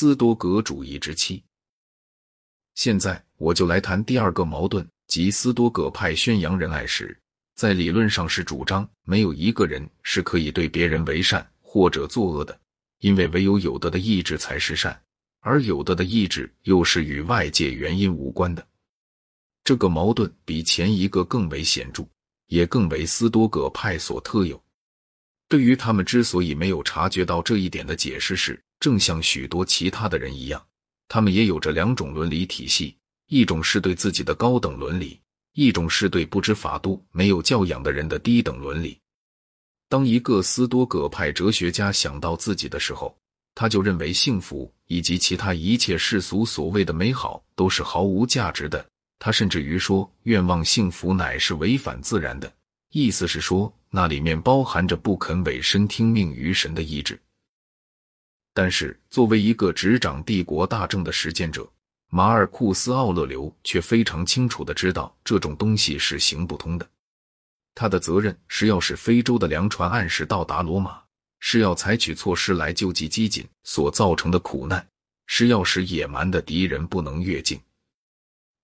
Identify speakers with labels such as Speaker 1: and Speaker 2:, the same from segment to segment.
Speaker 1: 斯多葛主义之七。现在我就来谈第二个矛盾，即斯多葛派宣扬仁爱时，在理论上是主张没有一个人是可以对别人为善或者作恶的，因为唯有有德的意志才是善，而有德的意志又是与外界原因无关的。这个矛盾比前一个更为显著，也更为斯多葛派所特有。对于他们之所以没有察觉到这一点的解释是，正像许多其他的人一样，他们也有着两种伦理体系：一种是对自己的高等伦理，一种是对不知法度、没有教养的人的低等伦理。当一个斯多葛派哲学家想到自己的时候，他就认为幸福以及其他一切世俗所谓的美好都是毫无价值的。他甚至于说，愿望幸福乃是违反自然的。意思是说，那里面包含着不肯委身听命于神的意志。但是，作为一个执掌帝国大政的实践者，马尔库斯·奥勒留却非常清楚的知道这种东西是行不通的。他的责任是要使非洲的粮船按时到达罗马，是要采取措施来救济饥馑所造成的苦难，是要使野蛮的敌人不能越境。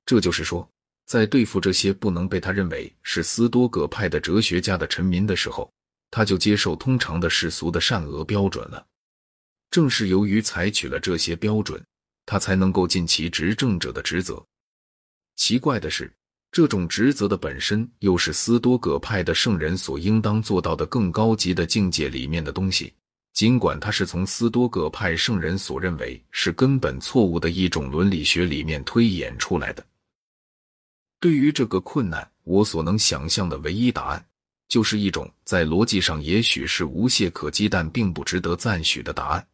Speaker 1: 这就是说。在对付这些不能被他认为是斯多葛派的哲学家的臣民的时候，他就接受通常的世俗的善恶标准了。正是由于采取了这些标准，他才能够尽其执政者的职责。奇怪的是，这种职责的本身又是斯多葛派的圣人所应当做到的更高级的境界里面的东西，尽管他是从斯多葛派圣人所认为是根本错误的一种伦理学里面推演出来的。对于这个困难，我所能想象的唯一答案，就是一种在逻辑上也许是无懈可击，但并不值得赞许的答案。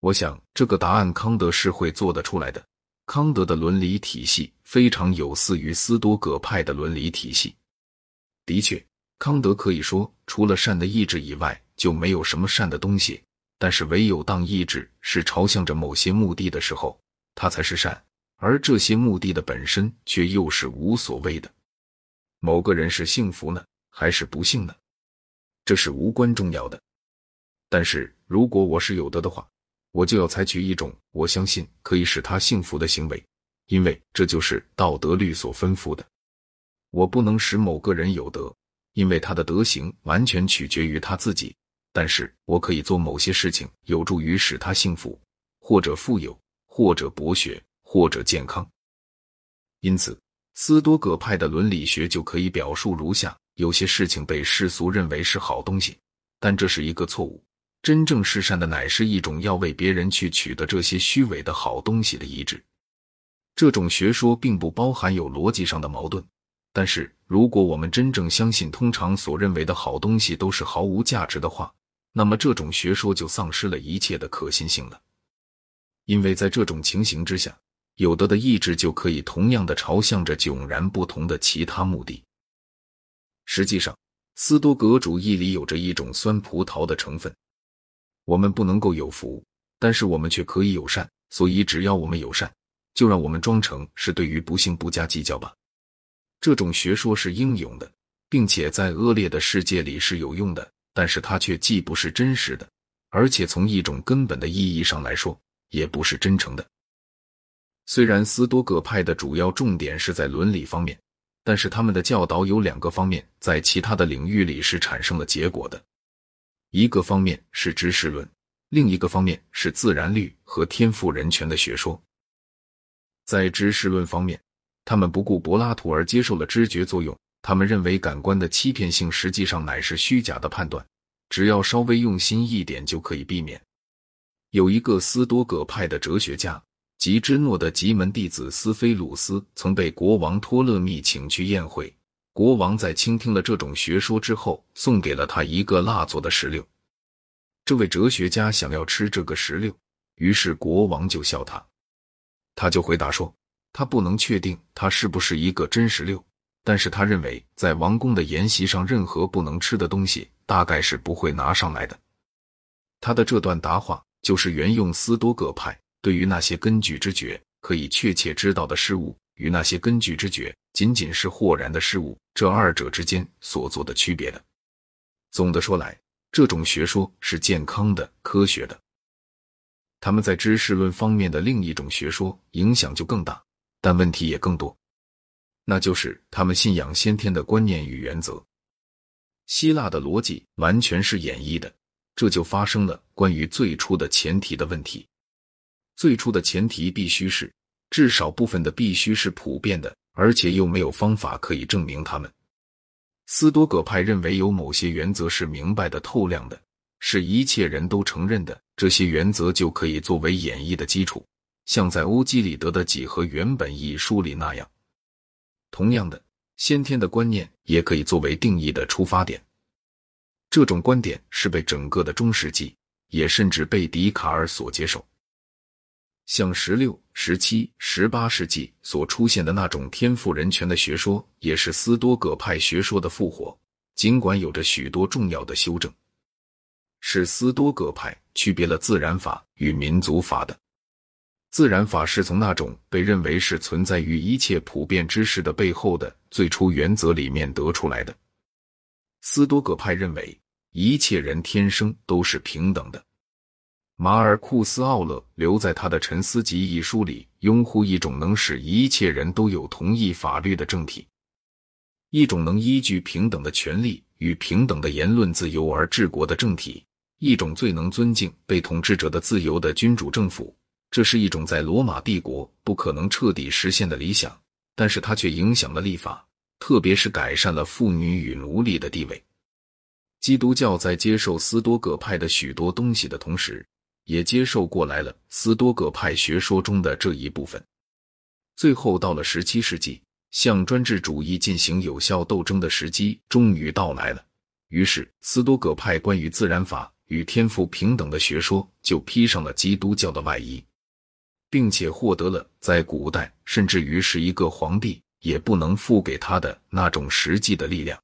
Speaker 1: 我想，这个答案康德是会做得出来的。康德的伦理体系非常有似于斯多葛派的伦理体系。的确，康德可以说，除了善的意志以外，就没有什么善的东西。但是，唯有当意志是朝向着某些目的的时候，它才是善。而这些目的的本身却又是无所谓的。某个人是幸福呢，还是不幸呢？这是无关重要的。但是如果我是有德的话，我就要采取一种我相信可以使他幸福的行为，因为这就是道德律所吩咐的。我不能使某个人有德，因为他的德行完全取决于他自己。但是我可以做某些事情，有助于使他幸福，或者富有，或者博学。或者健康，因此斯多葛派的伦理学就可以表述如下：有些事情被世俗认为是好东西，但这是一个错误。真正是善的，乃是一种要为别人去取得这些虚伪的好东西的意志。这种学说并不包含有逻辑上的矛盾，但是如果我们真正相信通常所认为的好东西都是毫无价值的话，那么这种学说就丧失了一切的可信性了。因为在这种情形之下。有德的意志就可以同样的朝向着迥然不同的其他目的。实际上，斯多葛主义里有着一种酸葡萄的成分。我们不能够有福，但是我们却可以有善。所以，只要我们有善，就让我们装成是对于不幸不加计较吧。这种学说是英勇的，并且在恶劣的世界里是有用的，但是它却既不是真实的，而且从一种根本的意义上来说，也不是真诚的。虽然斯多葛派的主要重点是在伦理方面，但是他们的教导有两个方面在其他的领域里是产生了结果的。一个方面是知识论，另一个方面是自然律和天赋人权的学说。在知识论方面，他们不顾柏拉图而接受了知觉作用。他们认为感官的欺骗性实际上乃是虚假的判断，只要稍微用心一点就可以避免。有一个斯多葛派的哲学家。吉芝诺的吉门弟子斯菲鲁斯曾被国王托勒密请去宴会。国王在倾听了这种学说之后，送给了他一个蜡做的石榴。这位哲学家想要吃这个石榴，于是国王就笑他。他就回答说：“他不能确定它是不是一个真石榴，但是他认为在王宫的筵席上，任何不能吃的东西大概是不会拿上来的。”他的这段答话就是沿用斯多葛派。对于那些根据知觉可以确切知道的事物，与那些根据知觉仅仅是豁然的事物，这二者之间所做的区别的。总的说来，这种学说是健康的、科学的。他们在知识论方面的另一种学说影响就更大，但问题也更多，那就是他们信仰先天的观念与原则。希腊的逻辑完全是演绎的，这就发生了关于最初的前提的问题。最初的前提必须是，至少部分的必须是普遍的，而且又没有方法可以证明它们。斯多葛派认为有某些原则是明白的、透亮的，是一切人都承认的，这些原则就可以作为演绎的基础，像在欧几里得的《几何原本》一书里那样。同样的。先天的观念也可以作为定义的出发点。这种观点是被整个的中世纪，也甚至被笛卡尔所接受。像十六、十七、十八世纪所出现的那种天赋人权的学说，也是斯多葛派学说的复活，尽管有着许多重要的修正，是斯多葛派区别了自然法与民族法的。自然法是从那种被认为是存在于一切普遍知识的背后的最初原则里面得出来的。斯多葛派认为一切人天生都是平等的。马尔库斯·奥勒留在他的《沉思集》一书里，拥护一种能使一切人都有同一法律的政体，一种能依据平等的权利与平等的言论自由而治国的政体，一种最能尊敬被统治者的自由的君主政府。这是一种在罗马帝国不可能彻底实现的理想，但是它却影响了立法，特别是改善了妇女与奴隶的地位。基督教在接受斯多葛派的许多东西的同时，也接受过来了斯多葛派学说中的这一部分。最后到了十七世纪，向专制主义进行有效斗争的时机终于到来了。于是，斯多葛派关于自然法与天赋平等的学说就披上了基督教的外衣。并且获得了在古代甚至于是一个皇帝也不能付给他的那种实际的力量。